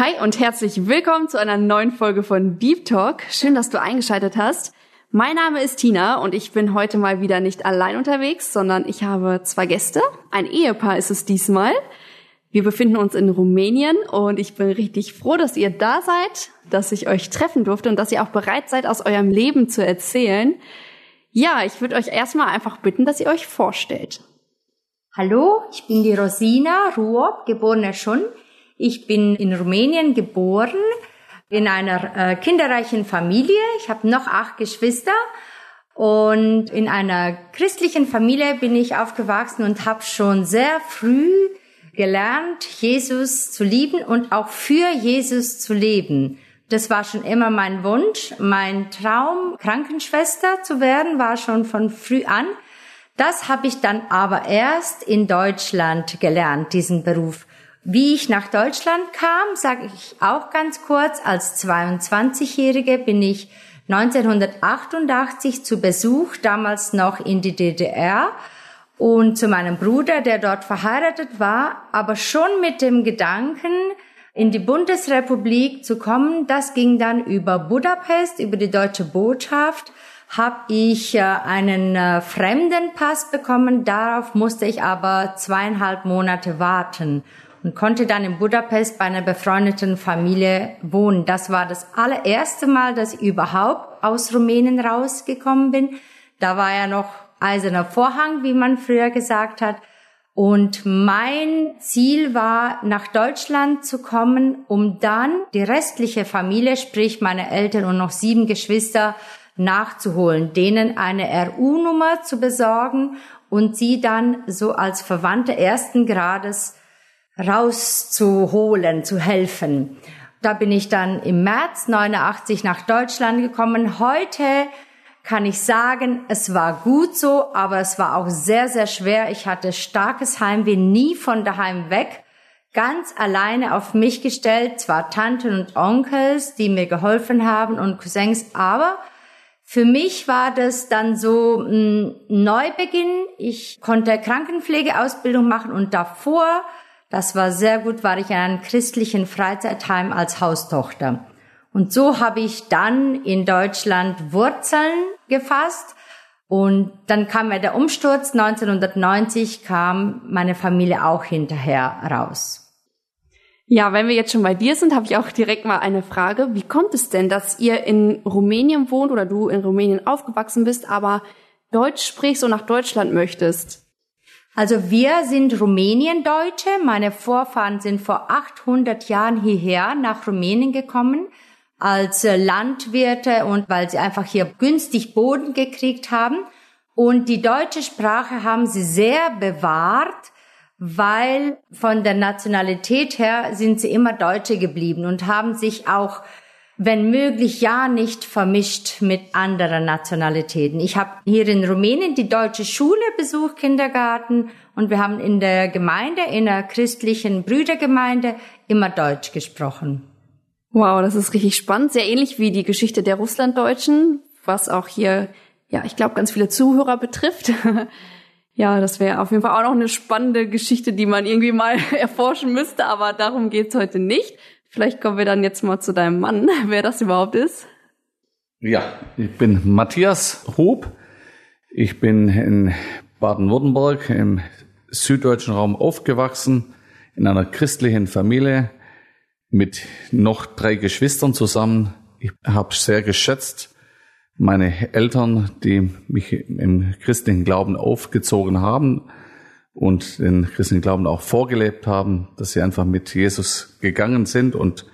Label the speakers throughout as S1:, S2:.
S1: Hi und herzlich willkommen zu einer neuen Folge von Deep Talk. Schön, dass du eingeschaltet hast. Mein Name ist Tina und ich bin heute mal wieder nicht allein unterwegs, sondern ich habe zwei Gäste. Ein Ehepaar ist es diesmal. Wir befinden uns in Rumänien und ich bin richtig froh, dass ihr da seid, dass ich euch treffen durfte und dass ihr auch bereit seid, aus eurem Leben zu erzählen. Ja, ich würde euch erstmal einfach bitten, dass ihr euch vorstellt.
S2: Hallo, ich bin die Rosina Ruob, geborene Schon. Ich bin in Rumänien geboren, in einer äh, kinderreichen Familie. Ich habe noch acht Geschwister und in einer christlichen Familie bin ich aufgewachsen und habe schon sehr früh gelernt, Jesus zu lieben und auch für Jesus zu leben. Das war schon immer mein Wunsch. Mein Traum, Krankenschwester zu werden, war schon von früh an. Das habe ich dann aber erst in Deutschland gelernt, diesen Beruf. Wie ich nach Deutschland kam, sage ich auch ganz kurz, als 22-Jährige bin ich 1988 zu Besuch, damals noch in die DDR und zu meinem Bruder, der dort verheiratet war, aber schon mit dem Gedanken, in die Bundesrepublik zu kommen. Das ging dann über Budapest, über die deutsche Botschaft, habe ich äh, einen äh, Fremdenpass bekommen. Darauf musste ich aber zweieinhalb Monate warten und konnte dann in Budapest bei einer befreundeten Familie wohnen. Das war das allererste Mal, dass ich überhaupt aus Rumänien rausgekommen bin. Da war ja noch eiserner Vorhang, wie man früher gesagt hat. Und mein Ziel war, nach Deutschland zu kommen, um dann die restliche Familie, sprich meine Eltern und noch sieben Geschwister, nachzuholen, denen eine RU-Nummer zu besorgen und sie dann so als Verwandte ersten Grades rauszuholen, zu helfen. Da bin ich dann im März 89 nach Deutschland gekommen. Heute kann ich sagen, es war gut so, aber es war auch sehr, sehr schwer. Ich hatte starkes Heimweh, nie von daheim weg, ganz alleine auf mich gestellt, zwar Tanten und Onkels, die mir geholfen haben und Cousins, aber für mich war das dann so ein Neubeginn. Ich konnte Krankenpflegeausbildung machen und davor das war sehr gut, war ich in einem christlichen Freizeitheim als Haustochter. Und so habe ich dann in Deutschland Wurzeln gefasst. Und dann kam mir der Umsturz. 1990 kam meine Familie auch hinterher raus.
S1: Ja, wenn wir jetzt schon bei dir sind, habe ich auch direkt mal eine Frage. Wie kommt es denn, dass ihr in Rumänien wohnt oder du in Rumänien aufgewachsen bist, aber Deutsch sprichst und nach Deutschland möchtest?
S2: Also wir sind Rumäniendeutsche. Meine Vorfahren sind vor 800 Jahren hierher nach Rumänien gekommen als Landwirte und weil sie einfach hier günstig Boden gekriegt haben. Und die deutsche Sprache haben sie sehr bewahrt, weil von der Nationalität her sind sie immer Deutsche geblieben und haben sich auch wenn möglich ja nicht vermischt mit anderen Nationalitäten. Ich habe hier in Rumänien die deutsche Schule besucht, Kindergarten, und wir haben in der Gemeinde, in der christlichen Brüdergemeinde, immer Deutsch gesprochen.
S1: Wow, das ist richtig spannend. Sehr ähnlich wie die Geschichte der Russlanddeutschen, was auch hier, ja, ich glaube, ganz viele Zuhörer betrifft. ja, das wäre auf jeden Fall auch noch eine spannende Geschichte, die man irgendwie mal erforschen müsste, aber darum geht's heute nicht. Vielleicht kommen wir dann jetzt mal zu deinem Mann, wer das überhaupt ist.
S3: Ja, ich bin Matthias Hob. Ich bin in Baden-Württemberg im süddeutschen Raum aufgewachsen, in einer christlichen Familie mit noch drei Geschwistern zusammen. Ich habe sehr geschätzt meine Eltern, die mich im christlichen Glauben aufgezogen haben und den christlichen Glauben auch vorgelebt haben, dass sie einfach mit Jesus gegangen sind und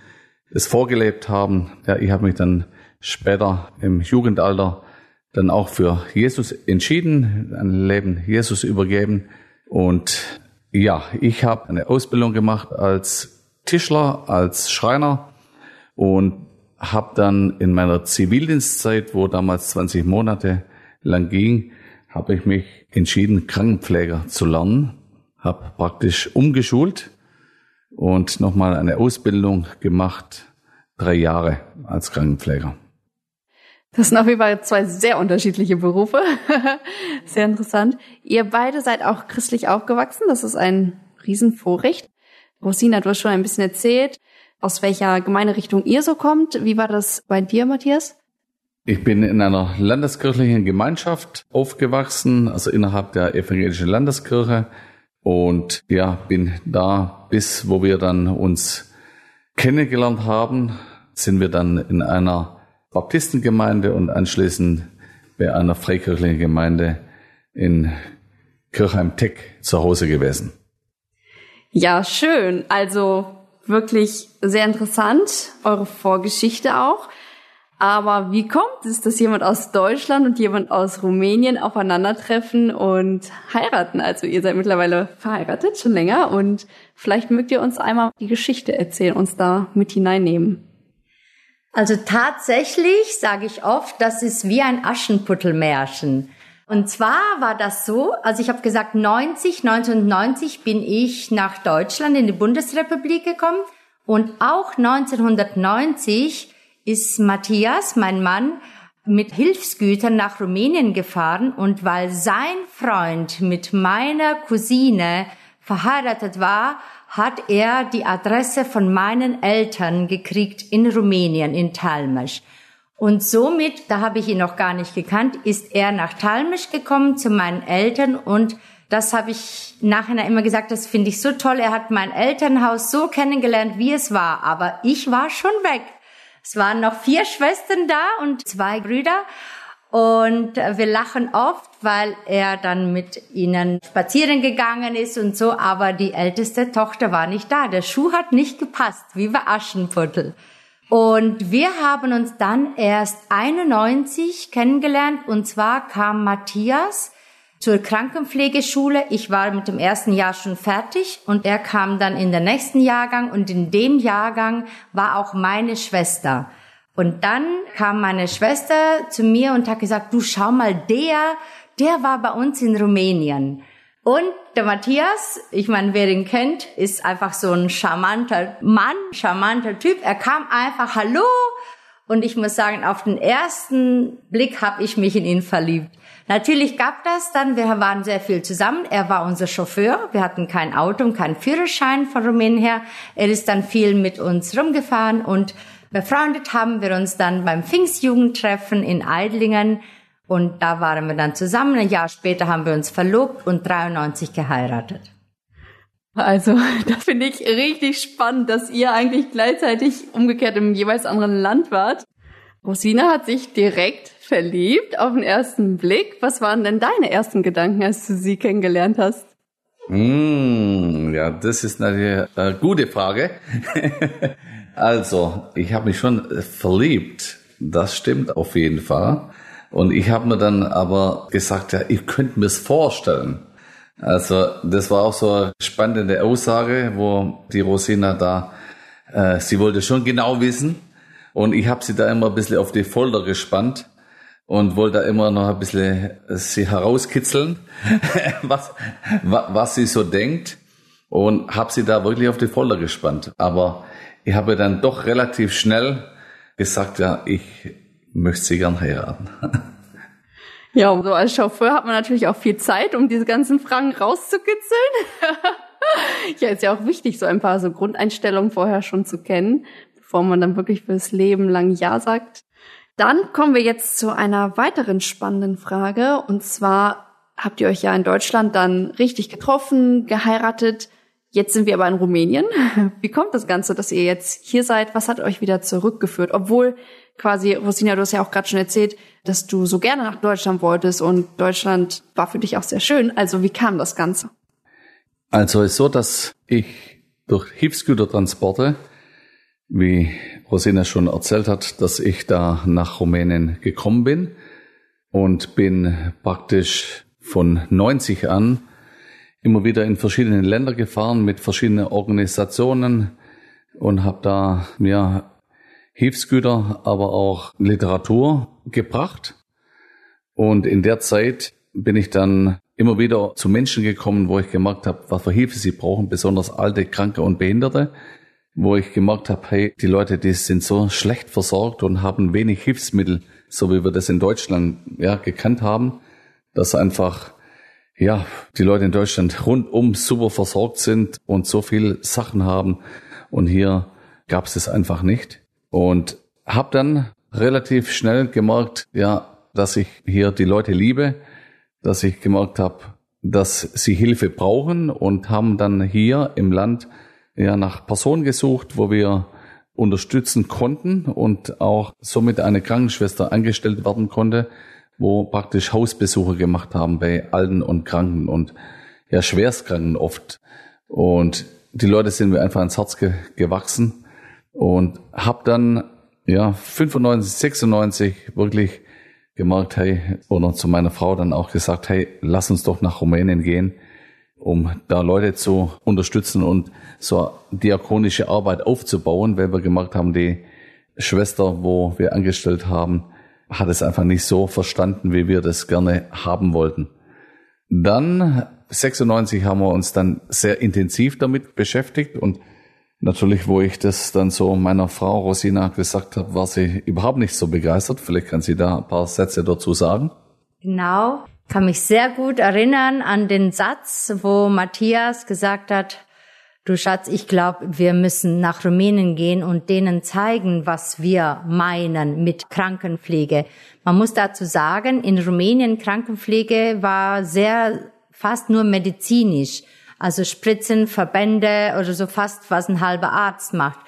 S3: es vorgelebt haben. Ja, ich habe mich dann später im Jugendalter dann auch für Jesus entschieden, ein Leben Jesus übergeben. Und ja, ich habe eine Ausbildung gemacht als Tischler, als Schreiner und habe dann in meiner Zivildienstzeit, wo damals 20 Monate lang ging, habe ich mich entschieden, Krankenpfleger zu lernen, habe praktisch umgeschult und nochmal eine Ausbildung gemacht, drei Jahre als Krankenpfleger.
S1: Das sind auf jeden Fall zwei sehr unterschiedliche Berufe. sehr interessant. Ihr beide seid auch christlich aufgewachsen. Das ist ein Riesenvorrecht. Rosina, du hast schon ein bisschen erzählt, aus welcher Gemeinderichtung ihr so kommt. Wie war das bei dir, Matthias?
S3: Ich bin in einer landeskirchlichen Gemeinschaft aufgewachsen, also innerhalb der evangelischen Landeskirche und ja, bin da bis wo wir dann uns kennengelernt haben, sind wir dann in einer Baptistengemeinde und anschließend bei einer freikirchlichen Gemeinde in Kirchheim-Teck zu Hause gewesen.
S1: Ja, schön. Also wirklich sehr interessant, eure Vorgeschichte auch. Aber wie kommt es, dass jemand aus Deutschland und jemand aus Rumänien aufeinandertreffen und heiraten? Also ihr seid mittlerweile verheiratet, schon länger. Und vielleicht mögt ihr uns einmal die Geschichte erzählen, uns da mit hineinnehmen.
S2: Also tatsächlich sage ich oft, das ist wie ein Aschenputtelmärchen. Und zwar war das so, also ich habe gesagt, 90, 1990 bin ich nach Deutschland in die Bundesrepublik gekommen und auch 1990 ist Matthias, mein Mann, mit Hilfsgütern nach Rumänien gefahren und weil sein Freund mit meiner Cousine verheiratet war, hat er die Adresse von meinen Eltern gekriegt in Rumänien, in Talmash. Und somit, da habe ich ihn noch gar nicht gekannt, ist er nach Talmash gekommen zu meinen Eltern und das habe ich nachher immer gesagt, das finde ich so toll. Er hat mein Elternhaus so kennengelernt, wie es war, aber ich war schon weg. Es waren noch vier Schwestern da und zwei Brüder. Und wir lachen oft, weil er dann mit ihnen spazieren gegangen ist und so, aber die älteste Tochter war nicht da. Der Schuh hat nicht gepasst, wie bei Aschenputtel. Und wir haben uns dann erst 91 kennengelernt und zwar kam Matthias zur Krankenpflegeschule. Ich war mit dem ersten Jahr schon fertig und er kam dann in den nächsten Jahrgang und in dem Jahrgang war auch meine Schwester. Und dann kam meine Schwester zu mir und hat gesagt, du schau mal, der, der war bei uns in Rumänien. Und der Matthias, ich meine, wer ihn kennt, ist einfach so ein charmanter Mann, charmanter Typ. Er kam einfach, hallo. Und ich muss sagen, auf den ersten Blick habe ich mich in ihn verliebt. Natürlich gab das dann, wir waren sehr viel zusammen. Er war unser Chauffeur. Wir hatten kein Auto und keinen Führerschein von Rumänien her. Er ist dann viel mit uns rumgefahren und befreundet haben wir uns dann beim Pfingstjugendtreffen in Eidlingen. Und da waren wir dann zusammen. Ein Jahr später haben wir uns verlobt und 93 geheiratet.
S1: Also, das finde ich richtig spannend, dass ihr eigentlich gleichzeitig umgekehrt im jeweils anderen Land wart. Rosina hat sich direkt verliebt auf den ersten Blick. Was waren denn deine ersten Gedanken, als du sie kennengelernt hast?
S3: Mm, ja, das ist eine äh, gute Frage. also, ich habe mich schon verliebt. Das stimmt auf jeden Fall. Und ich habe mir dann aber gesagt, ja, ich könnte mir es vorstellen. Also das war auch so eine spannende Aussage, wo die Rosina da, äh, sie wollte schon genau wissen. Und ich habe sie da immer ein bisschen auf die Folter gespannt und wollte immer noch ein bisschen sie herauskitzeln, was, was sie so denkt und habe sie da wirklich auf die Folter gespannt. Aber ich habe dann doch relativ schnell gesagt, ja, ich möchte sie gern heiraten.
S1: Ja, so als Chauffeur hat man natürlich auch viel Zeit, um diese ganzen Fragen rauszukitzeln. ja, ist ja auch wichtig, so ein paar so Grundeinstellungen vorher schon zu kennen, bevor man dann wirklich fürs Leben lang Ja sagt. Dann kommen wir jetzt zu einer weiteren spannenden Frage. Und zwar habt ihr euch ja in Deutschland dann richtig getroffen, geheiratet. Jetzt sind wir aber in Rumänien. Wie kommt das Ganze, dass ihr jetzt hier seid? Was hat euch wieder zurückgeführt? Obwohl quasi, Rosina, du hast ja auch gerade schon erzählt, dass du so gerne nach Deutschland wolltest und Deutschland war für dich auch sehr schön. Also wie kam das Ganze?
S3: Also ist so, dass ich durch Hilfsgütertransporte wie Rosina schon erzählt hat, dass ich da nach Rumänien gekommen bin und bin praktisch von 90 an immer wieder in verschiedene Länder gefahren mit verschiedenen Organisationen und habe da mir Hilfsgüter, aber auch Literatur gebracht. Und in der Zeit bin ich dann immer wieder zu Menschen gekommen, wo ich gemerkt habe, was für Hilfe sie brauchen, besonders alte, Kranke und Behinderte, wo ich gemerkt habe, hey, die Leute, die sind so schlecht versorgt und haben wenig Hilfsmittel, so wie wir das in Deutschland ja gekannt haben, dass einfach ja die Leute in Deutschland rundum super versorgt sind und so viel Sachen haben. Und hier gab es das einfach nicht. Und habe dann relativ schnell gemerkt, ja, dass ich hier die Leute liebe, dass ich gemerkt habe, dass sie Hilfe brauchen und haben dann hier im Land ja nach Personen gesucht, wo wir unterstützen konnten und auch somit eine Krankenschwester angestellt werden konnte, wo praktisch Hausbesuche gemacht haben bei Alten und Kranken und ja Schwerstkranken oft. Und die Leute sind mir einfach ans Herz ge gewachsen und habe dann ja 95, 96 wirklich gemerkt, hey, oder zu meiner Frau dann auch gesagt, hey, lass uns doch nach Rumänien gehen, um da Leute zu unterstützen und so diakonische Arbeit aufzubauen, weil wir gemerkt haben, die Schwester, wo wir angestellt haben, hat es einfach nicht so verstanden, wie wir das gerne haben wollten. Dann 96 haben wir uns dann sehr intensiv damit beschäftigt und Natürlich, wo ich das dann so meiner Frau Rosina gesagt habe, war sie überhaupt nicht so begeistert. Vielleicht kann sie da ein paar Sätze dazu sagen.
S2: Genau, kann mich sehr gut erinnern an den Satz, wo Matthias gesagt hat, du Schatz, ich glaube, wir müssen nach Rumänien gehen und denen zeigen, was wir meinen mit Krankenpflege. Man muss dazu sagen, in Rumänien Krankenpflege war sehr fast nur medizinisch. Also Spritzen, Verbände oder so fast, was ein halber Arzt macht.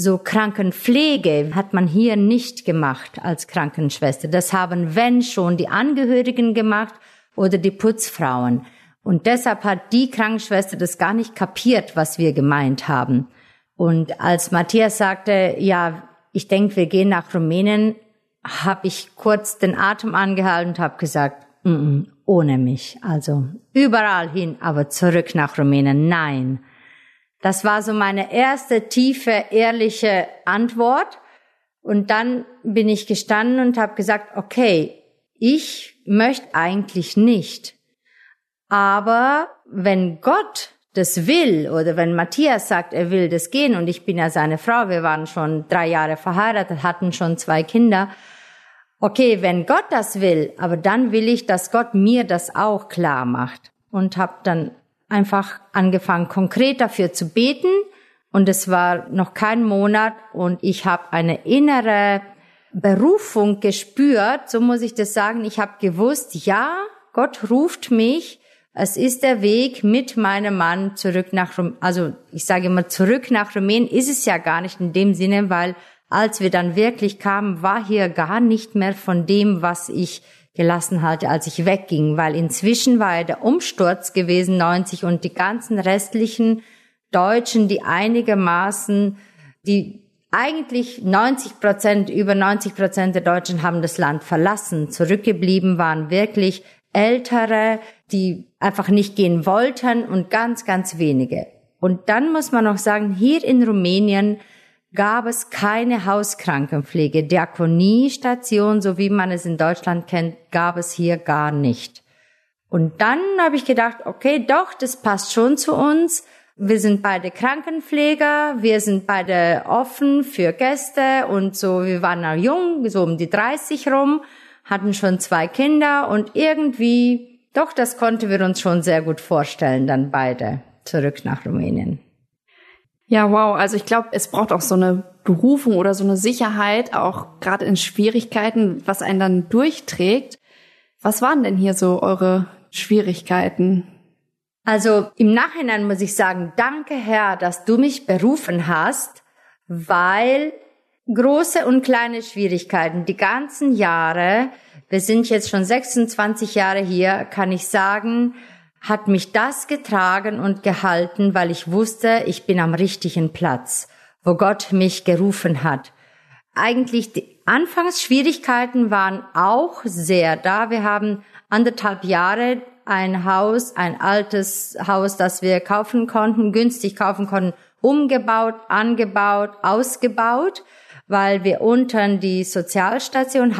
S2: So Krankenpflege hat man hier nicht gemacht als Krankenschwester. Das haben, wenn schon, die Angehörigen gemacht oder die Putzfrauen. Und deshalb hat die Krankenschwester das gar nicht kapiert, was wir gemeint haben. Und als Matthias sagte, ja, ich denke, wir gehen nach Rumänien, habe ich kurz den Atem angehalten und habe gesagt, mm -mm, ohne mich. Also überall hin, aber zurück nach Rumänien. Nein. Das war so meine erste tiefe, ehrliche Antwort. Und dann bin ich gestanden und habe gesagt, okay, ich möchte eigentlich nicht. Aber wenn Gott das will oder wenn Matthias sagt, er will das gehen und ich bin ja seine Frau, wir waren schon drei Jahre verheiratet, hatten schon zwei Kinder, okay, wenn Gott das will, aber dann will ich, dass Gott mir das auch klar macht. Und habe dann einfach angefangen, konkret dafür zu beten. Und es war noch kein Monat und ich habe eine innere Berufung gespürt, so muss ich das sagen. Ich habe gewusst, ja, Gott ruft mich. Es ist der Weg mit meinem Mann zurück nach, Rum also ich sage immer zurück nach Rumänien ist es ja gar nicht in dem Sinne, weil als wir dann wirklich kamen, war hier gar nicht mehr von dem, was ich gelassen hatte, als ich wegging, weil inzwischen war ja der Umsturz gewesen, 90, und die ganzen restlichen Deutschen, die einigermaßen, die eigentlich 90 Prozent, über 90 Prozent der Deutschen haben das Land verlassen. Zurückgeblieben waren wirklich Ältere, die einfach nicht gehen wollten und ganz, ganz wenige. Und dann muss man noch sagen, hier in Rumänien gab es keine Hauskrankenpflege. Diakoniestation, so wie man es in Deutschland kennt, gab es hier gar nicht. Und dann habe ich gedacht, okay, doch, das passt schon zu uns. Wir sind beide Krankenpfleger, wir sind beide offen für Gäste und so, wir waren noch jung, so um die 30 rum, hatten schon zwei Kinder und irgendwie, doch, das konnten wir uns schon sehr gut vorstellen, dann beide zurück nach Rumänien.
S1: Ja, wow. Also ich glaube, es braucht auch so eine Berufung oder so eine Sicherheit, auch gerade in Schwierigkeiten, was einen dann durchträgt. Was waren denn hier so eure Schwierigkeiten?
S2: Also im Nachhinein muss ich sagen, danke Herr, dass du mich berufen hast, weil große und kleine Schwierigkeiten, die ganzen Jahre, wir sind jetzt schon 26 Jahre hier, kann ich sagen, hat mich das getragen und gehalten, weil ich wusste, ich bin am richtigen Platz, wo Gott mich gerufen hat. Eigentlich die Anfangsschwierigkeiten waren auch sehr da. Wir haben anderthalb Jahre ein Haus, ein altes Haus, das wir kaufen konnten, günstig kaufen konnten, umgebaut, angebaut, ausgebaut. weil wir unten die Sozialstation,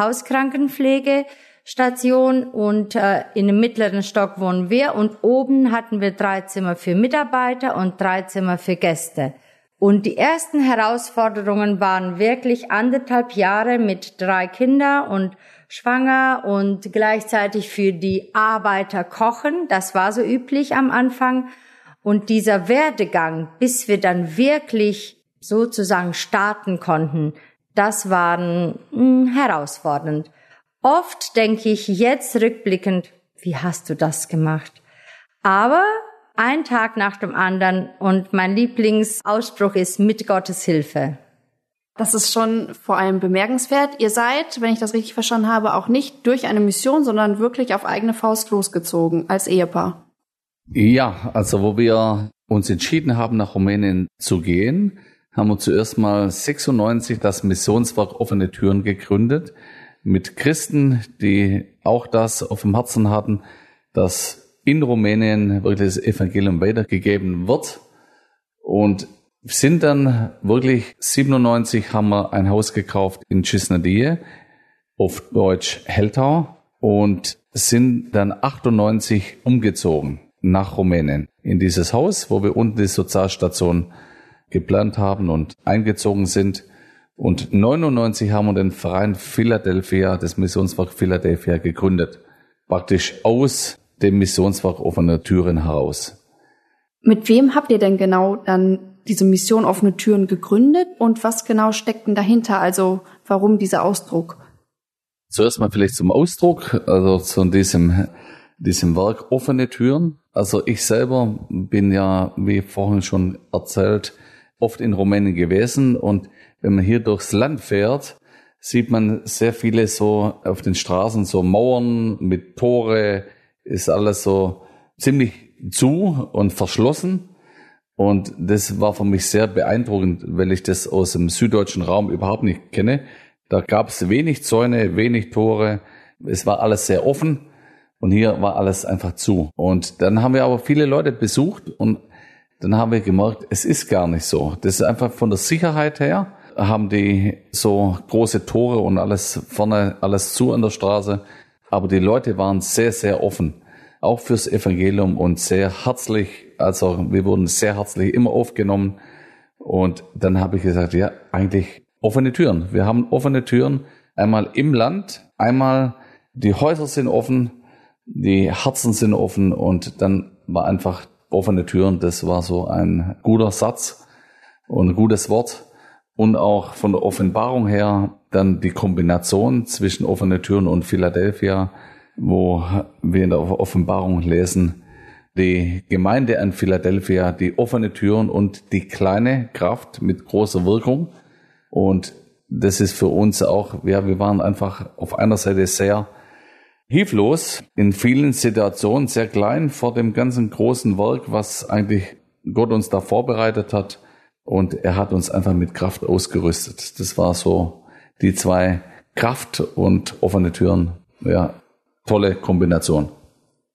S2: Hauskrankenpflegestation und äh, in dem mittleren Stock wohnen wir und oben hatten wir drei Zimmer für Mitarbeiter und drei Zimmer für Gäste. Und die ersten Herausforderungen waren wirklich anderthalb Jahre mit drei Kindern und schwanger und gleichzeitig für die Arbeiter kochen. Das war so üblich am Anfang. Und dieser Werdegang, bis wir dann wirklich sozusagen starten konnten, das waren mh, hm, herausfordernd. Oft denke ich jetzt rückblickend, wie hast du das gemacht? Aber ein Tag nach dem anderen und mein Lieblingsausspruch ist mit Gottes Hilfe.
S1: Das ist schon vor allem bemerkenswert. Ihr seid, wenn ich das richtig verstanden habe, auch nicht durch eine Mission, sondern wirklich auf eigene Faust losgezogen als Ehepaar.
S3: Ja, also wo wir uns entschieden haben, nach Rumänien zu gehen, haben wir zuerst mal 96 das Missionswerk Offene Türen gegründet mit Christen, die auch das auf dem Herzen hatten, dass in Rumänien wirklich das Evangelium weitergegeben wird. Und sind dann wirklich 97 haben wir ein Haus gekauft in Cisnadie, auf Deutsch Heltau, und sind dann 98 umgezogen nach Rumänien in dieses Haus, wo wir unten die Sozialstation geplant haben und eingezogen sind. Und 99 haben wir den Verein Philadelphia, das Missionswerk Philadelphia gegründet. Praktisch aus dem Missionswerk offener Türen heraus.
S1: Mit wem habt ihr denn genau dann diese Mission offene Türen gegründet und was genau steckt denn dahinter? Also warum dieser Ausdruck?
S3: Zuerst mal vielleicht zum Ausdruck, also zu diesem, diesem Werk offene Türen. Also ich selber bin ja, wie vorhin schon erzählt, oft in Rumänien gewesen und wenn man hier durchs Land fährt, sieht man sehr viele so auf den Straßen so Mauern mit Tore, ist alles so ziemlich zu und verschlossen. Und das war für mich sehr beeindruckend, weil ich das aus dem süddeutschen Raum überhaupt nicht kenne. Da gab es wenig Zäune, wenig Tore. Es war alles sehr offen und hier war alles einfach zu. Und dann haben wir aber viele Leute besucht und dann haben wir gemerkt, es ist gar nicht so. Das ist einfach von der Sicherheit her, haben die so große Tore und alles vorne, alles zu an der Straße. Aber die Leute waren sehr, sehr offen, auch fürs Evangelium und sehr herzlich also wir wurden sehr herzlich immer aufgenommen. Und dann habe ich gesagt, ja, eigentlich offene Türen. Wir haben offene Türen einmal im Land, einmal die Häuser sind offen, die Herzen sind offen und dann war einfach offene Türen. Das war so ein guter Satz und ein gutes Wort. Und auch von der Offenbarung her dann die Kombination zwischen offene Türen und Philadelphia, wo wir in der Offenbarung lesen, die Gemeinde an Philadelphia die offene Türen und die kleine Kraft mit großer Wirkung. Und das ist für uns auch, ja, wir waren einfach auf einer Seite sehr hilflos, in vielen Situationen sehr klein vor dem ganzen großen Werk, was eigentlich Gott uns da vorbereitet hat. Und er hat uns einfach mit Kraft ausgerüstet. Das war so die zwei Kraft und offene Türen. Ja, tolle Kombination.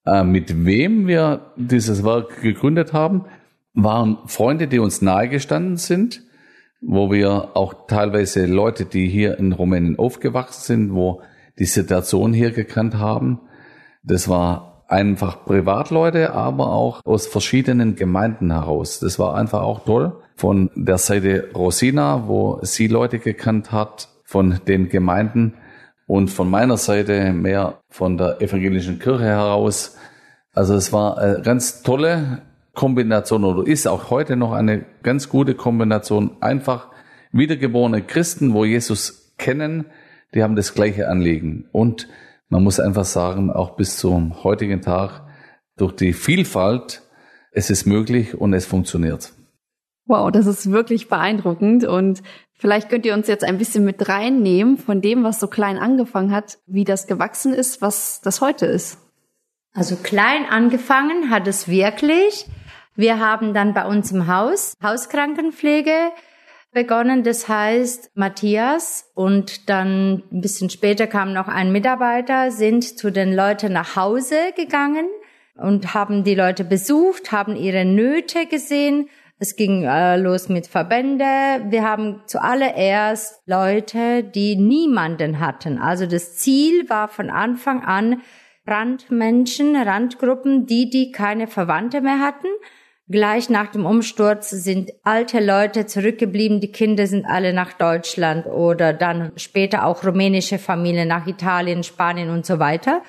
S3: Äh, mit wem wir dieses Werk gegründet haben, waren Freunde, die uns nahegestanden sind, wo wir auch teilweise Leute, die hier in Rumänien aufgewachsen sind, wo die Situation hier gekannt haben. Das war einfach Privatleute, aber auch aus verschiedenen Gemeinden heraus. Das war einfach auch toll. Von der Seite Rosina, wo sie Leute gekannt hat, von den Gemeinden, und von meiner Seite mehr von der evangelischen Kirche heraus. Also es war eine ganz tolle Kombination oder ist auch heute noch eine ganz gute Kombination. Einfach wiedergeborene Christen, wo Jesus kennen, die haben das gleiche Anliegen. Und man muss einfach sagen, auch bis zum heutigen Tag, durch die Vielfalt, es ist möglich und es funktioniert.
S1: Wow, das ist wirklich beeindruckend und vielleicht könnt ihr uns jetzt ein bisschen mit reinnehmen von dem, was so klein angefangen hat, wie das gewachsen ist, was das heute ist.
S2: Also klein angefangen hat es wirklich. Wir haben dann bei uns im Haus Hauskrankenpflege begonnen. Das heißt, Matthias und dann ein bisschen später kam noch ein Mitarbeiter, sind zu den Leuten nach Hause gegangen und haben die Leute besucht, haben ihre Nöte gesehen, Es ging äh, los mit Verbände. Wir haben zuallererst Leute, die niemanden hatten. Also das Ziel war von Anfang an Randmenschen, Randgruppen, die, die keine Verwandte mehr hatten. Gleich nach dem Umsturz sind alte Leute zurückgeblieben, die Kinder sind alle nach Deutschland oder dann später auch rumänische Familien nach Italien, Spanien und so weiter.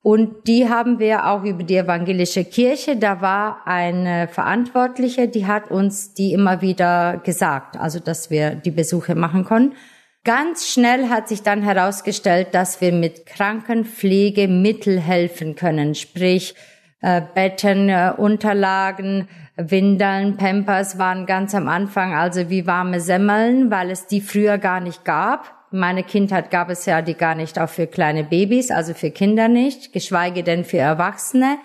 S2: Und die haben wir auch über die evangelische Kirche. Da war eine Verantwortliche, die hat uns die immer wieder gesagt, also dass wir die Besuche machen konnten. Ganz schnell hat sich dann herausgestellt, dass wir mit Krankenpflegemittel helfen können, sprich äh, Betten, äh, Unterlagen, Windeln, Pampers waren ganz am Anfang also wie warme Semmeln, weil es die früher gar nicht gab meine Kindheit gab es ja die gar nicht auch für kleine Babys, also für Kinder nicht, geschweige denn für Erwachsene.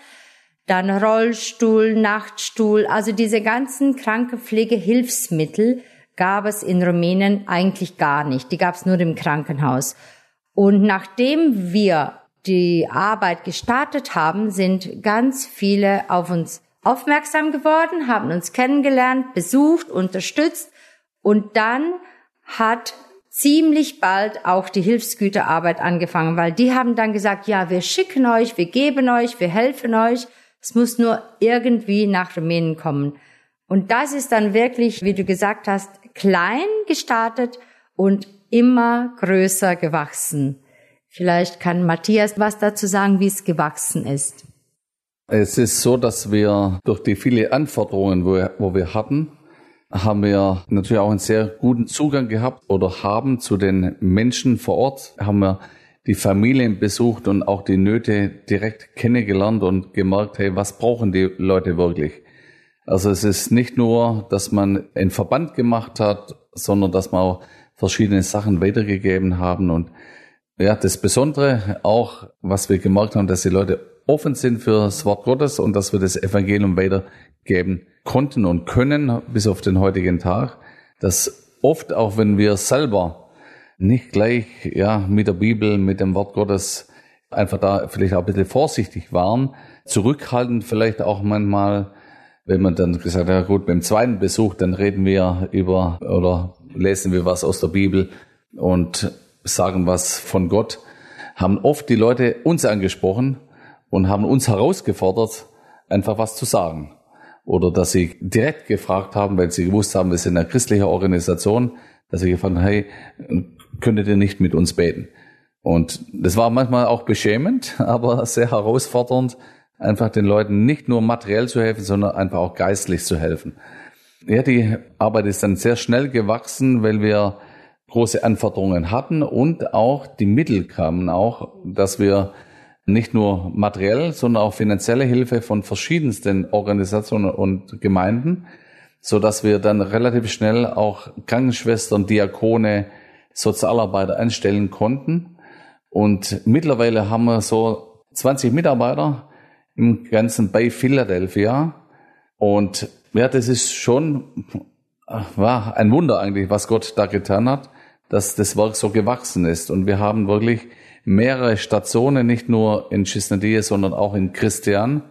S2: Dann Rollstuhl, Nachtstuhl, also diese ganzen Krankenpflegehilfsmittel gab es in Rumänien eigentlich gar nicht. Die gab es nur im Krankenhaus. Und nachdem wir die Arbeit gestartet haben, sind ganz viele auf uns aufmerksam geworden, haben uns kennengelernt, besucht, unterstützt und dann hat ziemlich bald auch die Hilfsgüterarbeit angefangen, weil die haben dann gesagt, ja, wir schicken euch, wir geben euch, wir helfen euch. Es muss nur irgendwie nach Rumänien kommen. Und das ist dann wirklich, wie du gesagt hast, klein gestartet und immer größer gewachsen. Vielleicht kann Matthias was dazu sagen, wie es gewachsen ist.
S3: Es ist so, dass wir durch die viele Anforderungen, wo wir, wo wir hatten, haben wir natürlich auch einen sehr guten Zugang gehabt oder haben zu den Menschen vor Ort, haben wir die Familien besucht und auch die Nöte direkt kennengelernt und gemerkt, hey, was brauchen die Leute wirklich? Also es ist nicht nur, dass man einen Verband gemacht hat, sondern dass man auch verschiedene Sachen weitergegeben haben und ja, das Besondere auch, was wir gemerkt haben, dass die Leute offen sind für das Wort Gottes und dass wir das Evangelium weitergeben konnten und können bis auf den heutigen Tag, dass oft auch wenn wir selber nicht gleich ja mit der Bibel, mit dem Wort Gottes einfach da vielleicht auch ein bisschen vorsichtig waren, zurückhaltend vielleicht auch manchmal, wenn man dann gesagt hat, ja gut, beim zweiten Besuch, dann reden wir über oder lesen wir was aus der Bibel und sagen was von Gott, haben oft die Leute uns angesprochen und haben uns herausgefordert, einfach was zu sagen oder dass sie direkt gefragt haben, weil sie gewusst haben, wir sind eine christliche Organisation, dass sie gefragt haben, hey, könntet ihr nicht mit uns beten? Und das war manchmal auch beschämend, aber sehr herausfordernd, einfach den Leuten nicht nur materiell zu helfen, sondern einfach auch geistlich zu helfen. Ja, die Arbeit ist dann sehr schnell gewachsen, weil wir große Anforderungen hatten und auch die Mittel kamen auch, dass wir nicht nur materiell, sondern auch finanzielle Hilfe von verschiedensten Organisationen und Gemeinden, so dass wir dann relativ schnell auch Krankenschwestern, Diakone, Sozialarbeiter einstellen konnten. Und mittlerweile haben wir so 20 Mitarbeiter im Ganzen bei Philadelphia. Und ja, das ist schon war ein Wunder eigentlich, was Gott da getan hat, dass das Werk so gewachsen ist. Und wir haben wirklich mehrere Stationen, nicht nur in Cisnadie, sondern auch in Christian.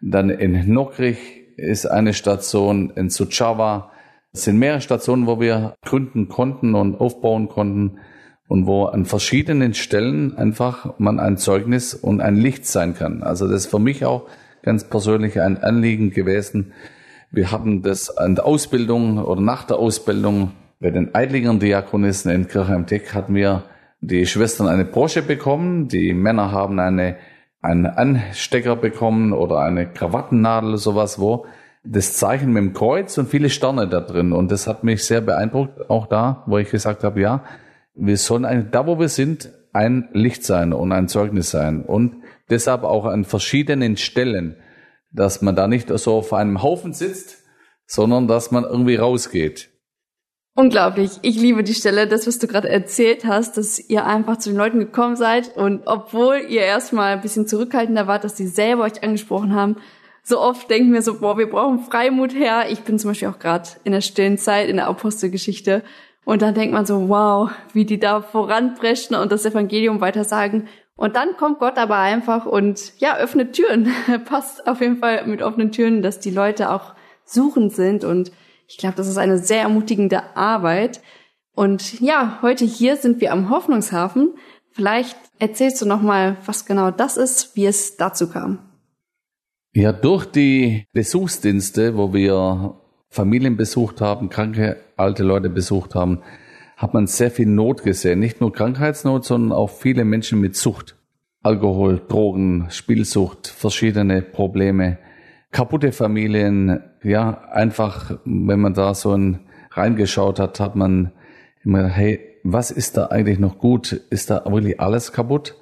S3: Dann in Nokrich ist eine Station, in Suceava. Es sind mehrere Stationen, wo wir gründen konnten und aufbauen konnten und wo an verschiedenen Stellen einfach man ein Zeugnis und ein Licht sein kann. Also das ist für mich auch ganz persönlich ein Anliegen gewesen. Wir hatten das an der Ausbildung oder nach der Ausbildung bei den Eidlingern Diakonissen in Teck hatten wir die Schwestern eine Brosche bekommen, die Männer haben eine, einen Anstecker bekommen oder eine Krawattennadel, sowas, wo das Zeichen mit dem Kreuz und viele Sterne da drin. Und das hat mich sehr beeindruckt, auch da, wo ich gesagt habe, ja, wir sollen eigentlich, da wo wir sind, ein Licht sein und ein Zeugnis sein. Und deshalb auch an verschiedenen Stellen, dass man da nicht so auf einem Haufen sitzt, sondern dass man irgendwie rausgeht.
S1: Unglaublich. Ich liebe die Stelle, das, was du gerade erzählt hast, dass ihr einfach zu den Leuten gekommen seid und obwohl ihr erstmal ein bisschen zurückhaltender wart, dass sie selber euch angesprochen haben, so oft denken wir so, boah, wir brauchen Freimut her. Ich bin zum Beispiel auch gerade in der stillen Zeit, in der Apostelgeschichte. Und dann denkt man so, wow, wie die da voranpreschen und das Evangelium weitersagen. Und dann kommt Gott aber einfach und ja, öffnet Türen. Passt auf jeden Fall mit offenen Türen, dass die Leute auch suchend sind und ich glaube, das ist eine sehr ermutigende Arbeit. Und ja, heute hier sind wir am Hoffnungshafen. Vielleicht erzählst du noch mal, was genau das ist, wie es dazu kam.
S3: Ja, durch die Besuchsdienste, wo wir Familien besucht haben, kranke alte Leute besucht haben, hat man sehr viel Not gesehen. Nicht nur Krankheitsnot, sondern auch viele Menschen mit Sucht. Alkohol, Drogen, Spielsucht, verschiedene Probleme, kaputte Familien. Ja, einfach, wenn man da so ein reingeschaut hat, hat man immer, hey, was ist da eigentlich noch gut? Ist da wirklich alles kaputt?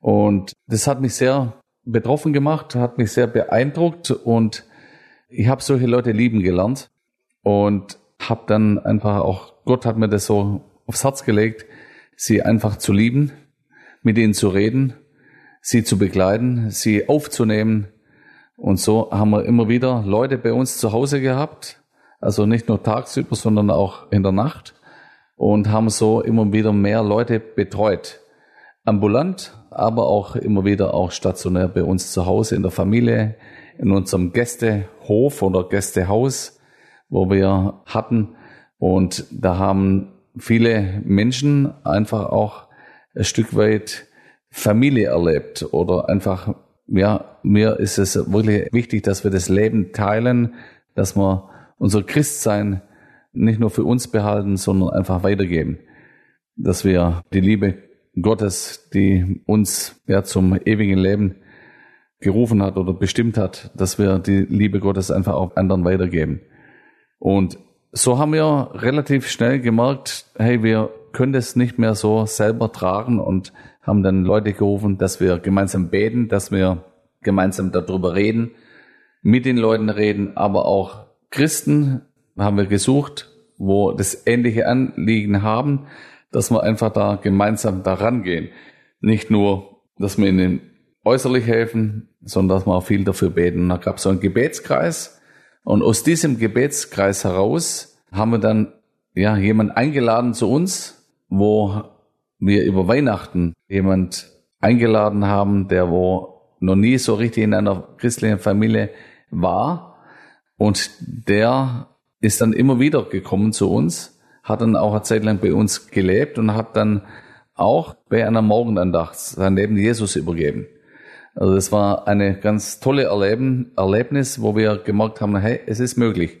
S3: Und das hat mich sehr betroffen gemacht, hat mich sehr beeindruckt und ich habe solche Leute lieben gelernt und habe dann einfach auch, Gott hat mir das so aufs Herz gelegt, sie einfach zu lieben, mit ihnen zu reden, sie zu begleiten, sie aufzunehmen. Und so haben wir immer wieder Leute bei uns zu Hause gehabt, also nicht nur tagsüber, sondern auch in der Nacht und haben so immer wieder mehr Leute betreut. Ambulant, aber auch immer wieder auch stationär bei uns zu Hause in der Familie, in unserem Gästehof oder Gästehaus, wo wir hatten. Und da haben viele Menschen einfach auch ein Stück weit Familie erlebt oder einfach, ja, mir ist es wirklich wichtig, dass wir das Leben teilen, dass wir unser Christsein nicht nur für uns behalten, sondern einfach weitergeben. Dass wir die Liebe Gottes, die uns ja zum ewigen Leben gerufen hat oder bestimmt hat, dass wir die Liebe Gottes einfach auch anderen weitergeben. Und so haben wir relativ schnell gemerkt, hey, wir können das nicht mehr so selber tragen und haben dann Leute gerufen, dass wir gemeinsam beten, dass wir gemeinsam darüber reden, mit den Leuten reden, aber auch Christen haben wir gesucht, wo das ähnliche Anliegen haben, dass wir einfach da gemeinsam daran gehen. Nicht nur, dass wir ihnen äußerlich helfen, sondern dass wir auch viel dafür beten. Da gab es so einen Gebetskreis und aus diesem Gebetskreis heraus haben wir dann ja jemand eingeladen zu uns, wo wir über Weihnachten jemand eingeladen haben, der wo noch nie so richtig in einer christlichen Familie war und der ist dann immer wieder gekommen zu uns, hat dann auch eine Zeit lang bei uns gelebt und hat dann auch bei einer Morgenandacht sein Leben Jesus übergeben. Also das war eine ganz tolle Erleben, Erlebnis, wo wir gemerkt haben, hey, es ist möglich.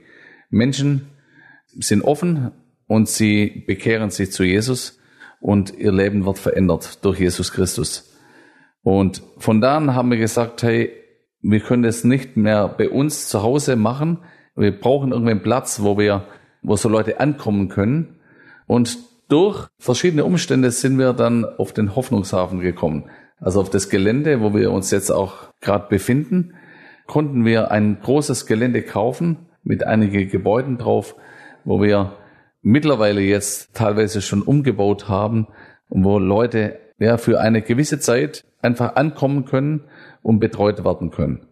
S3: Menschen sind offen und sie bekehren sich zu Jesus und ihr Leben wird verändert durch Jesus Christus. Und von da an haben wir gesagt, hey, wir können das nicht mehr bei uns zu Hause machen, wir brauchen irgendwie einen Platz, wo wir, wo so Leute ankommen können. Und durch verschiedene Umstände sind wir dann auf den Hoffnungshafen gekommen. Also auf das Gelände, wo wir uns jetzt auch gerade befinden, konnten wir ein großes Gelände kaufen mit einigen Gebäuden drauf, wo wir mittlerweile jetzt teilweise schon umgebaut haben wo Leute ja für eine gewisse Zeit einfach ankommen können und betreut werden können.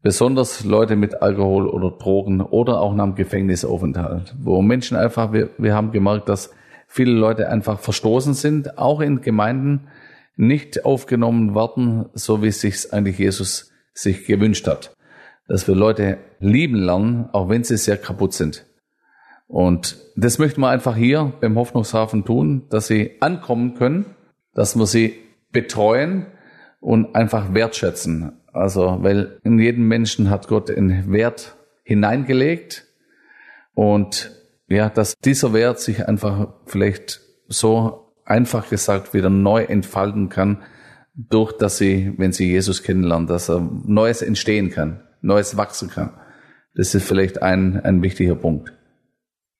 S3: Besonders Leute mit Alkohol oder Drogen oder auch nach dem Gefängnisaufenthalt, wo Menschen einfach, wir, wir haben gemerkt, dass viele Leute einfach verstoßen sind, auch in Gemeinden nicht aufgenommen werden, so wie sich eigentlich Jesus sich gewünscht hat. Dass wir Leute lieben lernen, auch wenn sie sehr kaputt sind. Und das möchten wir einfach hier beim Hoffnungshafen tun, dass sie ankommen können, dass wir sie betreuen und einfach wertschätzen. Also, weil in jedem Menschen hat Gott einen Wert hineingelegt und ja, dass dieser Wert sich einfach vielleicht so einfach gesagt wieder neu entfalten kann, durch dass sie, wenn sie Jesus kennenlernen, dass er Neues entstehen kann, Neues wachsen kann. Das ist vielleicht ein, ein wichtiger Punkt.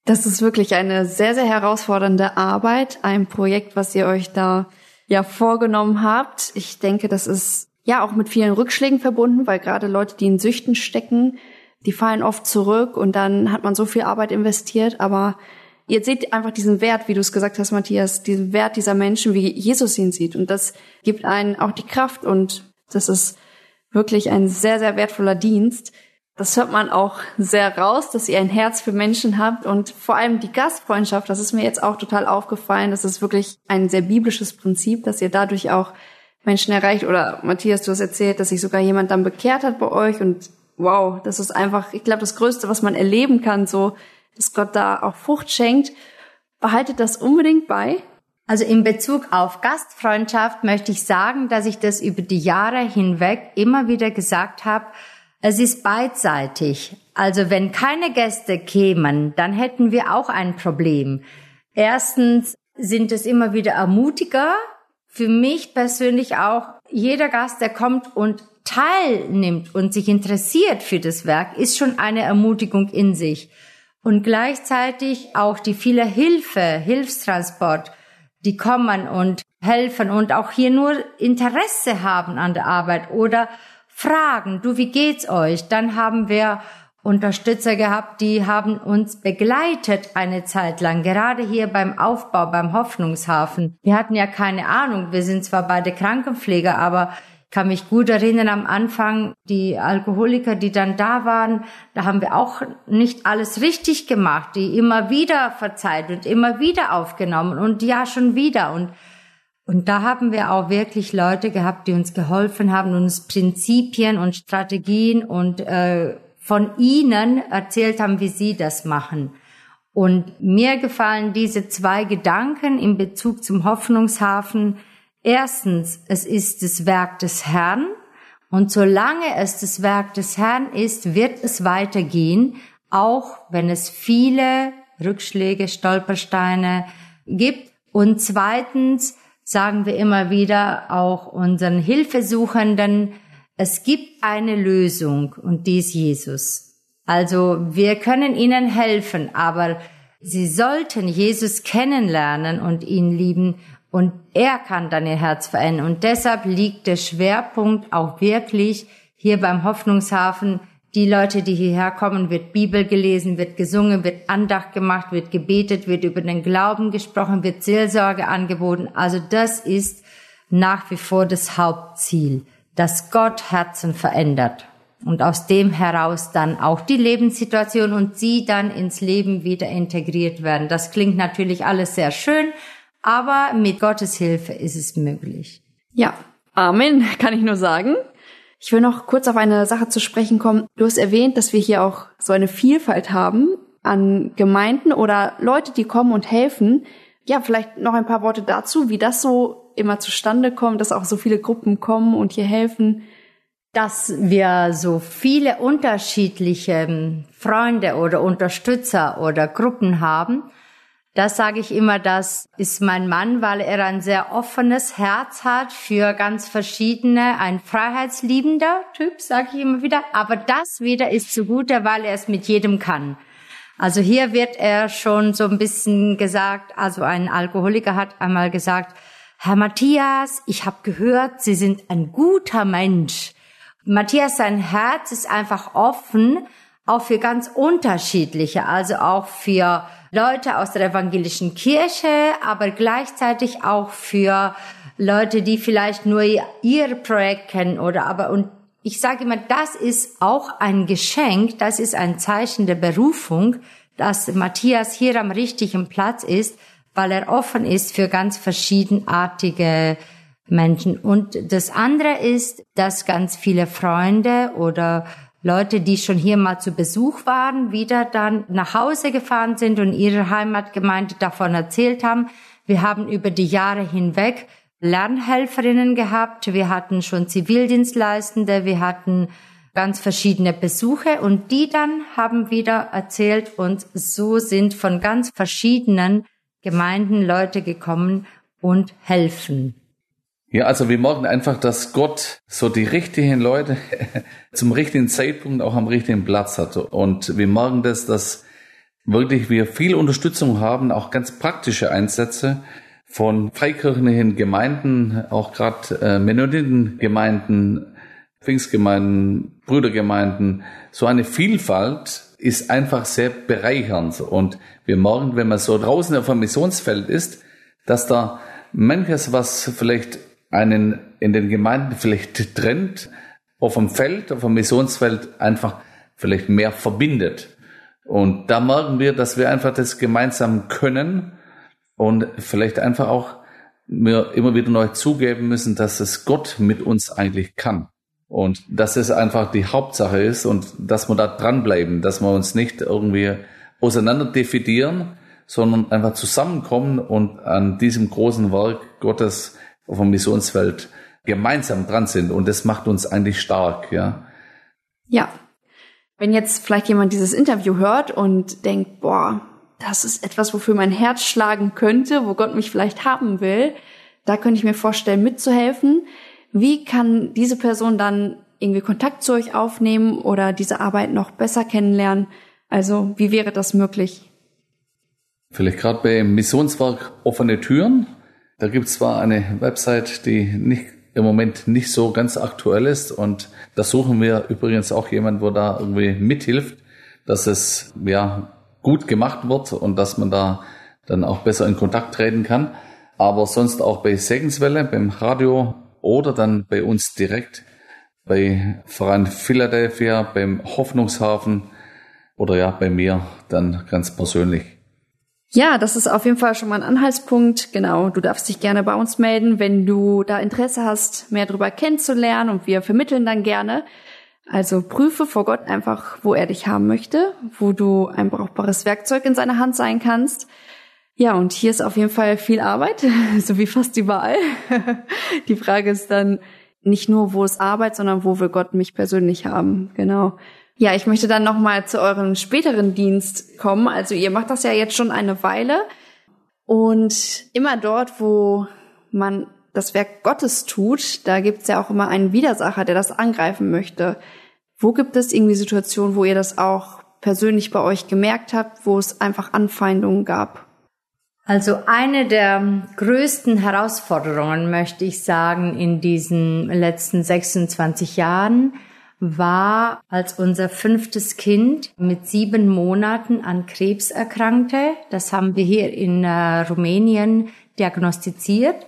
S1: Das ist wirklich eine sehr, sehr herausfordernde Arbeit, ein Projekt, was ihr euch da ja vorgenommen habt. Ich denke, das ist ja auch mit vielen Rückschlägen verbunden, weil gerade Leute, die in Süchten stecken, die fallen oft zurück und dann hat man so viel Arbeit investiert, aber ihr seht einfach diesen Wert, wie du es gesagt hast, Matthias, diesen Wert dieser Menschen, wie Jesus ihn sieht und das gibt einen auch die Kraft und das ist wirklich ein sehr, sehr wertvoller Dienst. Das hört man auch sehr raus, dass ihr ein Herz für Menschen habt und vor allem die Gastfreundschaft, das ist mir jetzt auch total aufgefallen. Das ist wirklich ein sehr biblisches Prinzip, dass ihr dadurch auch Menschen erreicht. Oder Matthias, du hast erzählt, dass sich sogar jemand dann bekehrt hat bei euch und wow, das ist einfach, ich glaube, das Größte, was man erleben kann, so, dass Gott da auch Frucht schenkt. Behaltet das unbedingt bei.
S2: Also in Bezug auf Gastfreundschaft möchte ich sagen, dass ich das über die Jahre hinweg immer wieder gesagt habe, es ist beidseitig. Also wenn keine Gäste kämen, dann hätten wir auch ein Problem. Erstens sind es immer wieder Ermutiger. Für mich persönlich auch, jeder Gast, der kommt und teilnimmt und sich interessiert für das Werk, ist schon eine Ermutigung in sich. Und gleichzeitig auch die viele Hilfe, Hilfstransport, die kommen und helfen und auch hier nur Interesse haben an der Arbeit oder fragen, du, wie geht's euch? Dann haben wir Unterstützer gehabt, die haben uns begleitet eine Zeit lang, gerade hier beim Aufbau, beim Hoffnungshafen. Wir hatten ja keine Ahnung, wir sind zwar beide Krankenpfleger, aber kann mich gut erinnern am Anfang, die Alkoholiker, die dann da waren, da haben wir auch nicht alles richtig gemacht, die immer wieder verzeiht und immer wieder aufgenommen und ja schon wieder und und da haben wir auch wirklich Leute gehabt, die uns geholfen haben, uns Prinzipien und Strategien und äh, von ihnen erzählt haben, wie sie das machen. Und mir gefallen diese zwei Gedanken in Bezug zum Hoffnungshafen Erstens, es ist das Werk des Herrn und solange es das Werk des Herrn ist, wird es weitergehen, auch wenn es viele Rückschläge, Stolpersteine gibt. Und zweitens sagen wir immer wieder auch unseren Hilfesuchenden, es gibt eine Lösung und die ist Jesus. Also wir können ihnen helfen, aber sie sollten Jesus kennenlernen und ihn lieben und er kann dann ihr Herz verändern. Und deshalb liegt der Schwerpunkt auch wirklich hier beim Hoffnungshafen. Die Leute, die hierher kommen, wird Bibel gelesen, wird gesungen, wird Andacht gemacht, wird gebetet, wird über den Glauben gesprochen, wird Seelsorge angeboten. Also das ist nach wie vor das Hauptziel, dass Gott Herzen verändert und aus dem heraus dann auch die Lebenssituation und sie dann ins Leben wieder integriert werden. Das klingt natürlich alles sehr schön, aber mit Gottes Hilfe ist es möglich.
S1: Ja, Amen, kann ich nur sagen. Ich will noch kurz auf eine Sache zu sprechen kommen. Du hast erwähnt, dass wir hier auch so eine Vielfalt haben an Gemeinden oder Leute, die kommen und helfen. Ja, vielleicht noch ein paar Worte dazu, wie das so immer zustande kommt, dass auch so viele Gruppen kommen und hier helfen.
S2: Dass wir so viele unterschiedliche Freunde oder Unterstützer oder Gruppen haben, das sage ich immer, das ist mein Mann, weil er ein sehr offenes Herz hat für ganz verschiedene, ein freiheitsliebender Typ, sage ich immer wieder. Aber das wieder ist zugute, weil er es mit jedem kann. Also hier wird er schon so ein bisschen gesagt, also ein Alkoholiker hat einmal gesagt, Herr Matthias, ich habe gehört, Sie sind ein guter Mensch. Matthias, sein Herz ist einfach offen, auch für ganz unterschiedliche, also auch für Leute aus der evangelischen Kirche, aber gleichzeitig auch für Leute, die vielleicht nur ihr Projekt kennen oder aber und ich sage immer, das ist auch ein Geschenk, das ist ein Zeichen der Berufung, dass Matthias hier am richtigen Platz ist, weil er offen ist für ganz verschiedenartige Menschen. Und das andere ist, dass ganz viele Freunde oder Leute, die schon hier mal zu Besuch waren, wieder dann nach Hause gefahren sind und ihre Heimatgemeinde davon erzählt haben. Wir haben über die Jahre hinweg Lernhelferinnen gehabt, wir hatten schon Zivildienstleistende, wir hatten ganz verschiedene Besuche und die dann haben wieder erzählt und so sind von ganz verschiedenen Gemeinden Leute gekommen und helfen.
S3: Ja, also wir merken einfach, dass Gott so die richtigen Leute zum richtigen Zeitpunkt auch am richtigen Platz hat. Und wir merken das, dass wirklich wir viel Unterstützung haben, auch ganz praktische Einsätze von freikirchlichen Gemeinden, auch gerade äh, Mennonitengemeinden, Pfingstgemeinden, Brüdergemeinden. So eine Vielfalt ist einfach sehr bereichernd. Und wir merken, wenn man so draußen auf einem Missionsfeld ist, dass da manches, was vielleicht einen in den Gemeinden vielleicht trennt, auf dem Feld, auf dem Missionsfeld einfach vielleicht mehr verbindet. Und da merken wir, dass wir einfach das gemeinsam können und vielleicht einfach auch wir immer wieder neu zugeben müssen, dass es Gott mit uns eigentlich kann. Und dass es einfach die Hauptsache ist und dass wir da dranbleiben, dass wir uns nicht irgendwie auseinander dividieren, sondern einfach zusammenkommen und an diesem großen Werk Gottes auf dem Missionsfeld gemeinsam dran sind. Und das macht uns eigentlich stark, ja.
S1: Ja. Wenn jetzt vielleicht jemand dieses Interview hört und denkt, boah, das ist etwas, wofür mein Herz schlagen könnte, wo Gott mich vielleicht haben will, da könnte ich mir vorstellen, mitzuhelfen. Wie kann diese Person dann irgendwie Kontakt zu euch aufnehmen oder diese Arbeit noch besser kennenlernen? Also wie wäre das möglich?
S3: Vielleicht gerade beim Missionswerk offene Türen. Da gibt es zwar eine Website, die nicht, im Moment nicht so ganz aktuell ist und da suchen wir übrigens auch jemanden, wo da irgendwie mithilft, dass es ja gut gemacht wird und dass man da dann auch besser in Kontakt treten kann. Aber sonst auch bei Segenswelle, beim Radio oder dann bei uns direkt bei Verein Philadelphia, beim Hoffnungshafen oder ja, bei mir dann ganz persönlich.
S1: Ja, das ist auf jeden Fall schon mal ein Anhaltspunkt. Genau, du darfst dich gerne bei uns melden, wenn du da Interesse hast, mehr darüber kennenzulernen und wir vermitteln dann gerne. Also prüfe vor Gott einfach, wo er dich haben möchte, wo du ein brauchbares Werkzeug in seiner Hand sein kannst. Ja, und hier ist auf jeden Fall viel Arbeit, so wie fast überall. Die Frage ist dann nicht nur, wo ist Arbeit, sondern wo will Gott mich persönlich haben. Genau. Ja, ich möchte dann nochmal zu euren späteren Dienst kommen. Also ihr macht das ja jetzt schon eine Weile. Und immer dort, wo man das Werk Gottes tut, da gibt es ja auch immer einen Widersacher, der das angreifen möchte. Wo gibt es irgendwie Situationen, wo ihr das auch persönlich bei euch gemerkt habt, wo es einfach Anfeindungen gab?
S2: Also eine der größten Herausforderungen, möchte ich sagen, in diesen letzten 26 Jahren war, als unser fünftes Kind mit sieben Monaten an Krebs erkrankte. Das haben wir hier in äh, Rumänien diagnostiziert.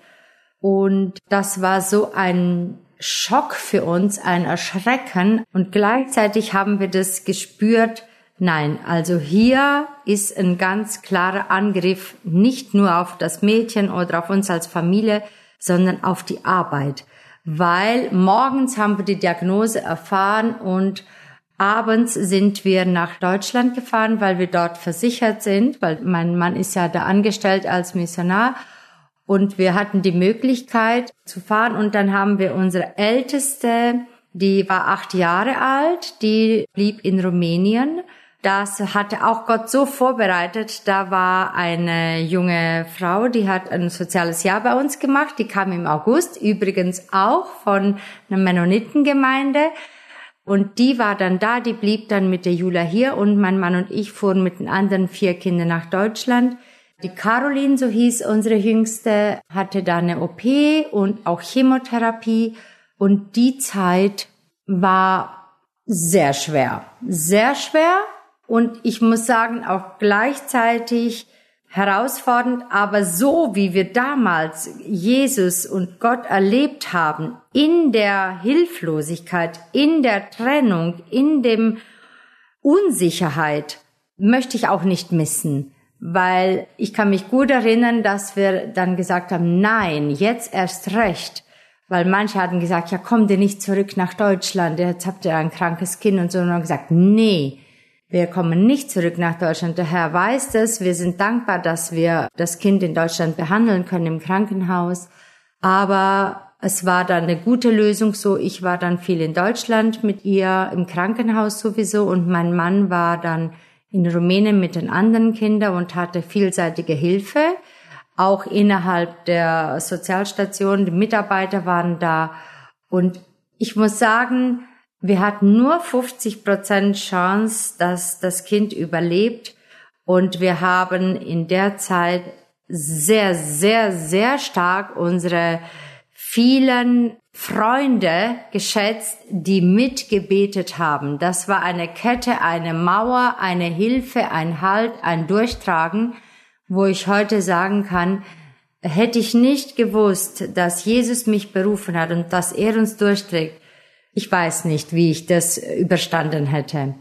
S2: Und das war so ein Schock für uns, ein Erschrecken. Und gleichzeitig haben wir das gespürt, Nein, also hier ist ein ganz klarer Angriff nicht nur auf das Mädchen oder auf uns als Familie, sondern auf die Arbeit. Weil morgens haben wir die Diagnose erfahren und abends sind wir nach Deutschland gefahren, weil wir dort versichert sind, weil mein Mann ist ja da angestellt als Missionar. Und wir hatten die Möglichkeit zu fahren und dann haben wir unsere älteste, die war acht Jahre alt, die blieb in Rumänien das hatte auch Gott so vorbereitet. Da war eine junge Frau, die hat ein soziales Jahr bei uns gemacht. Die kam im August, übrigens auch von einer Mennonitengemeinde. Und die war dann da, die blieb dann mit der Jula hier und mein Mann und ich fuhren mit den anderen vier Kindern nach Deutschland. Die Caroline, so hieß unsere Jüngste, hatte da eine OP und auch Chemotherapie. Und die Zeit war sehr schwer. Sehr schwer, und ich muss sagen, auch gleichzeitig herausfordernd, aber so wie wir damals Jesus und Gott erlebt haben, in der Hilflosigkeit, in der Trennung, in dem Unsicherheit, möchte ich auch nicht missen, weil ich kann mich gut erinnern, dass wir dann gesagt haben, nein, jetzt erst recht, weil manche hatten gesagt, ja, komm dir nicht zurück nach Deutschland, jetzt habt ihr ein krankes Kind und so, und haben gesagt, nee, wir kommen nicht zurück nach Deutschland. Der Herr weiß das. Wir sind dankbar, dass wir das Kind in Deutschland behandeln können im Krankenhaus. Aber es war dann eine gute Lösung so. Ich war dann viel in Deutschland mit ihr im Krankenhaus sowieso und mein Mann war dann in Rumänien mit den anderen Kindern und hatte vielseitige Hilfe. Auch innerhalb der Sozialstation. Die Mitarbeiter waren da. Und ich muss sagen, wir hatten nur 50 Prozent Chance, dass das Kind überlebt. Und wir haben in der Zeit sehr, sehr, sehr stark unsere vielen Freunde geschätzt, die mitgebetet haben. Das war eine Kette, eine Mauer, eine Hilfe, ein Halt, ein Durchtragen, wo ich heute sagen kann, hätte ich nicht gewusst, dass Jesus mich berufen hat und dass er uns durchträgt, ich weiß nicht, wie ich das überstanden hätte.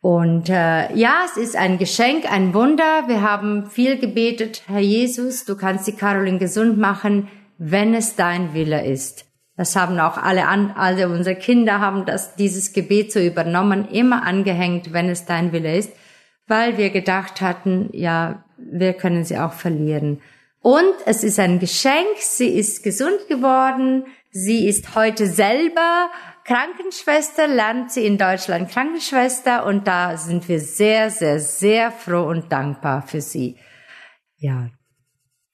S2: Und äh, ja, es ist ein Geschenk, ein Wunder. Wir haben viel gebetet, Herr Jesus, du kannst die Caroline gesund machen, wenn es dein Wille ist. Das haben auch alle, an, alle unsere Kinder haben das, dieses Gebet so übernommen, immer angehängt, wenn es dein Wille ist, weil wir gedacht hatten, ja, wir können sie auch verlieren. Und es ist ein Geschenk, sie ist gesund geworden, sie ist heute selber Krankenschwester, lernt sie in Deutschland Krankenschwester und da sind wir sehr, sehr, sehr froh und dankbar für sie. Ja,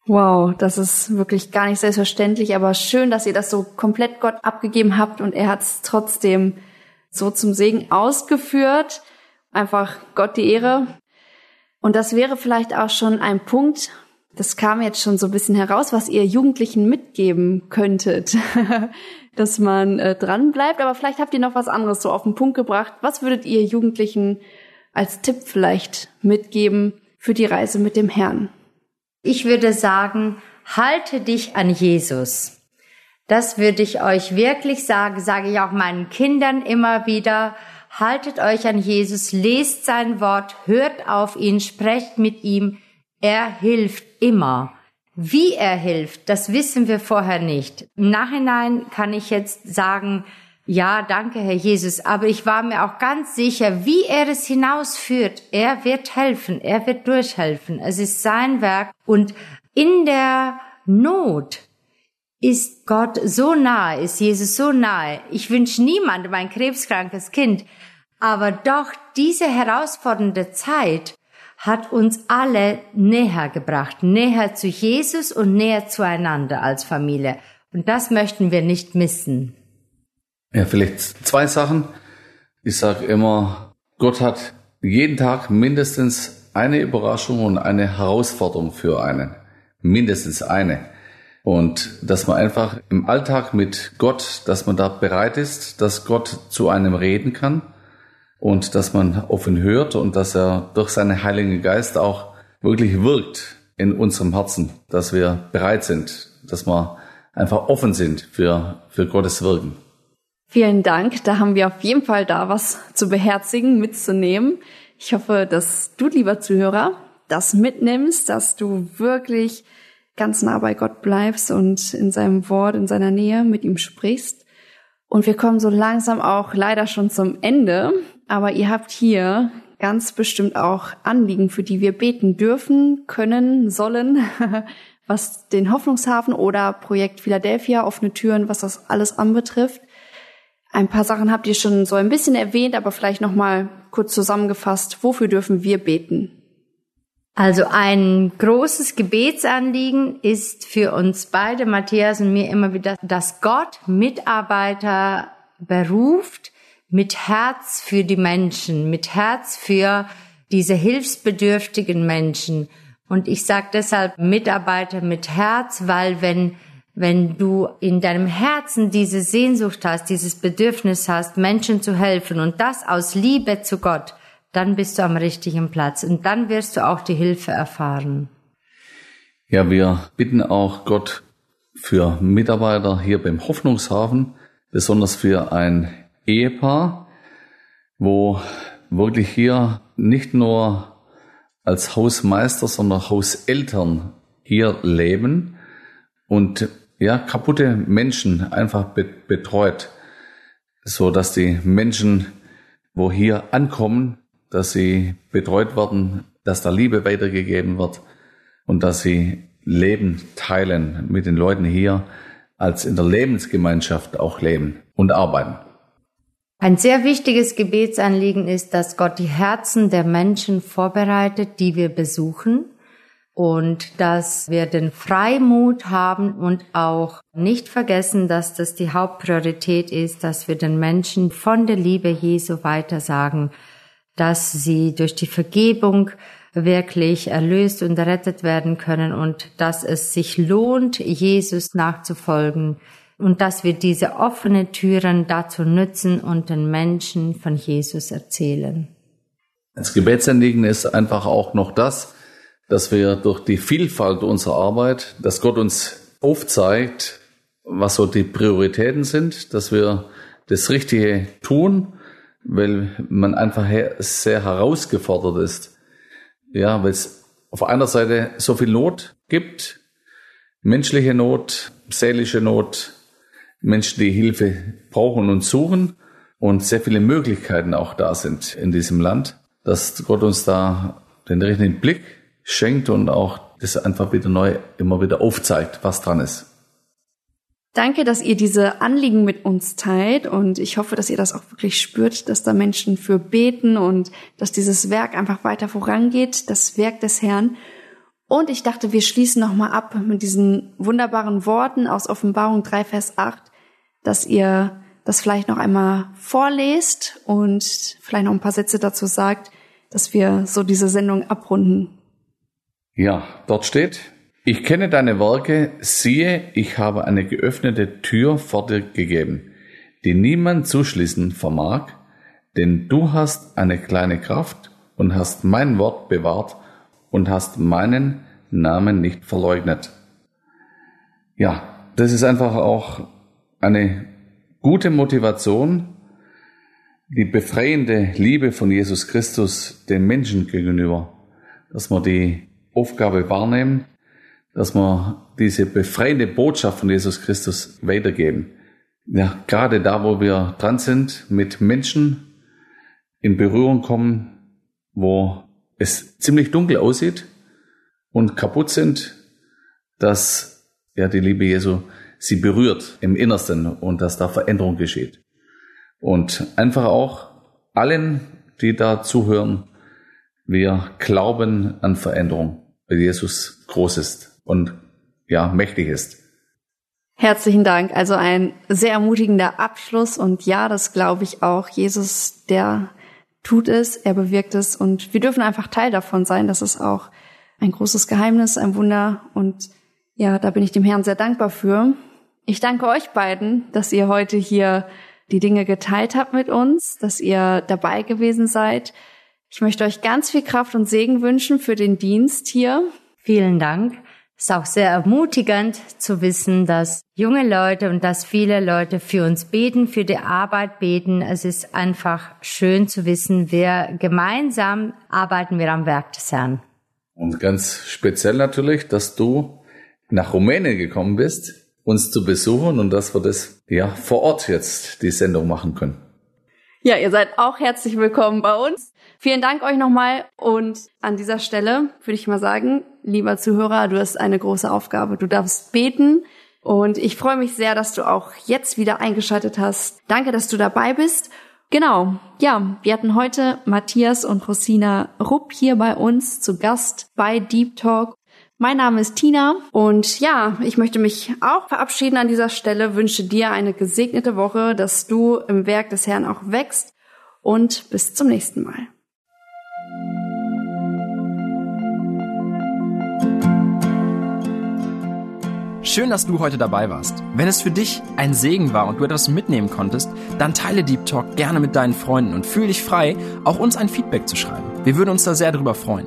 S1: Wow, das ist wirklich gar nicht selbstverständlich, aber schön, dass ihr das so komplett Gott abgegeben habt und er hat es trotzdem so zum Segen ausgeführt. Einfach Gott die Ehre. Und das wäre vielleicht auch schon ein Punkt, das kam jetzt schon so ein bisschen heraus, was ihr Jugendlichen mitgeben könntet, dass man äh, dran bleibt. Aber vielleicht habt ihr noch was anderes so auf den Punkt gebracht. Was würdet ihr Jugendlichen als Tipp vielleicht mitgeben für die Reise mit dem Herrn?
S2: Ich würde sagen, halte dich an Jesus. Das würde ich euch wirklich sagen, sage ich auch meinen Kindern immer wieder. Haltet euch an Jesus, lest sein Wort, hört auf ihn, sprecht mit ihm. Er hilft immer. Wie er hilft, das wissen wir vorher nicht. Im Nachhinein kann ich jetzt sagen, ja, danke, Herr Jesus. Aber ich war mir auch ganz sicher, wie er es hinausführt. Er wird helfen. Er wird durchhelfen. Es ist sein Werk. Und in der Not ist Gott so nahe, ist Jesus so nahe. Ich wünsche niemandem ein krebskrankes Kind. Aber doch diese herausfordernde Zeit hat uns alle näher gebracht. Näher zu Jesus und näher zueinander als Familie. Und das möchten wir nicht missen.
S3: Ja, vielleicht zwei Sachen. Ich sage immer, Gott hat jeden Tag mindestens eine Überraschung und eine Herausforderung für einen. Mindestens eine. Und dass man einfach im Alltag mit Gott, dass man da bereit ist, dass Gott zu einem reden kann und dass man offen hört und dass er durch seinen Heiligen Geist auch wirklich wirkt in unserem Herzen, dass wir bereit sind, dass wir einfach offen sind für, für Gottes Wirken.
S1: Vielen Dank. Da haben wir auf jeden Fall da was zu beherzigen, mitzunehmen. Ich hoffe, dass du, lieber Zuhörer, das mitnimmst, dass du wirklich ganz nah bei Gott bleibst und in seinem Wort, in seiner Nähe mit ihm sprichst. Und wir kommen so langsam auch leider schon zum Ende. Aber ihr habt hier ganz bestimmt auch Anliegen, für die wir beten dürfen, können, sollen, was den Hoffnungshafen oder Projekt Philadelphia offene Türen, was das alles anbetrifft. Ein paar Sachen habt ihr schon so ein bisschen erwähnt, aber vielleicht noch mal kurz zusammengefasst. Wofür dürfen wir beten?
S2: Also ein großes Gebetsanliegen ist für uns beide, Matthias und mir immer wieder, dass Gott Mitarbeiter beruft mit Herz für die Menschen, mit Herz für diese hilfsbedürftigen Menschen. Und ich sage deshalb Mitarbeiter mit Herz, weil wenn wenn du in deinem Herzen diese Sehnsucht hast, dieses Bedürfnis hast, Menschen zu helfen und das aus Liebe zu Gott, dann bist du am richtigen Platz und dann wirst du auch die Hilfe erfahren.
S3: Ja, wir bitten auch Gott für Mitarbeiter hier beim Hoffnungshafen, besonders für ein Ehepaar, wo wirklich hier nicht nur als Hausmeister, sondern Hauseltern hier leben und ja, kaputte Menschen einfach betreut, so dass die Menschen, wo hier ankommen, dass sie betreut werden, dass da Liebe weitergegeben wird und dass sie Leben teilen mit den Leuten hier, als in der Lebensgemeinschaft auch leben und arbeiten.
S2: Ein sehr wichtiges Gebetsanliegen ist, dass Gott die Herzen der Menschen vorbereitet, die wir besuchen und dass wir den Freimut haben und auch nicht vergessen, dass das die Hauptpriorität ist, dass wir den Menschen von der Liebe Jesu weitersagen, dass sie durch die Vergebung wirklich erlöst und errettet werden können und dass es sich lohnt, Jesus nachzufolgen und dass wir diese offenen Türen dazu nutzen und den Menschen von Jesus erzählen.
S3: Das Gebetsanliegen ist einfach auch noch das, dass wir durch die Vielfalt unserer Arbeit, dass Gott uns aufzeigt, was so die Prioritäten sind, dass wir das Richtige tun, weil man einfach sehr herausgefordert ist. Ja, weil es auf einer Seite so viel Not gibt, menschliche Not, seelische Not, Menschen, die Hilfe brauchen und suchen und sehr viele Möglichkeiten auch da sind in diesem Land, dass Gott uns da den richtigen Blick schenkt und auch das einfach wieder neu immer wieder aufzeigt, was dran ist.
S1: Danke, dass ihr diese Anliegen mit uns teilt und ich hoffe, dass ihr das auch wirklich spürt, dass da Menschen für beten und dass dieses Werk einfach weiter vorangeht, das Werk des Herrn. Und ich dachte, wir schließen nochmal ab mit diesen wunderbaren Worten aus Offenbarung 3, Vers 8, dass ihr das vielleicht noch einmal vorlest und vielleicht noch ein paar Sätze dazu sagt, dass wir so diese Sendung abrunden.
S3: Ja, dort steht, ich kenne deine Werke, siehe, ich habe eine geöffnete Tür vor dir gegeben, die niemand zuschließen vermag, denn du hast eine kleine Kraft und hast mein Wort bewahrt und hast meinen Namen nicht verleugnet. Ja, das ist einfach auch eine gute Motivation, die befreiende Liebe von Jesus Christus den Menschen gegenüber, dass wir die Aufgabe wahrnehmen, dass wir diese befreiende Botschaft von Jesus Christus weitergeben. Ja, gerade da, wo wir dran sind, mit Menschen in Berührung kommen, wo es ziemlich dunkel aussieht und kaputt sind, dass ja die Liebe Jesu sie berührt im Innersten und dass da Veränderung geschieht. Und einfach auch allen, die da zuhören, wir glauben an Veränderung, weil Jesus groß ist und ja, mächtig ist.
S1: Herzlichen Dank. Also ein sehr ermutigender Abschluss und ja, das glaube ich auch. Jesus, der tut es, er bewirkt es und wir dürfen einfach Teil davon sein. Das ist auch ein großes Geheimnis, ein Wunder und ja, da bin ich dem Herrn sehr dankbar für. Ich danke euch beiden, dass ihr heute hier die Dinge geteilt habt mit uns, dass ihr dabei gewesen seid. Ich möchte euch ganz viel Kraft und Segen wünschen für den Dienst hier.
S2: Vielen Dank. Es ist auch sehr ermutigend zu wissen, dass junge Leute und dass viele Leute für uns beten, für die Arbeit beten. Es ist einfach schön zu wissen, wir gemeinsam arbeiten wir am Werk des Herrn.
S3: Und ganz speziell natürlich, dass du nach Rumänien gekommen bist, uns zu besuchen und dass wir das ja vor Ort jetzt die Sendung machen können.
S1: Ja, ihr seid auch herzlich willkommen bei uns. Vielen Dank euch nochmal und an dieser Stelle würde ich mal sagen, lieber Zuhörer, du hast eine große Aufgabe. Du darfst beten und ich freue mich sehr, dass du auch jetzt wieder eingeschaltet hast. Danke, dass du dabei bist. Genau, ja, wir hatten heute Matthias und Rosina Rupp hier bei uns zu Gast bei Deep Talk. Mein Name ist Tina und ja, ich möchte mich auch verabschieden an dieser Stelle, wünsche dir eine gesegnete Woche, dass du im Werk des Herrn auch wächst und bis zum nächsten Mal.
S4: Schön, dass du heute dabei warst. Wenn es für dich ein Segen war und du etwas mitnehmen konntest, dann teile Deep Talk gerne mit deinen Freunden und fühle dich frei, auch uns ein Feedback zu schreiben. Wir würden uns da sehr darüber freuen.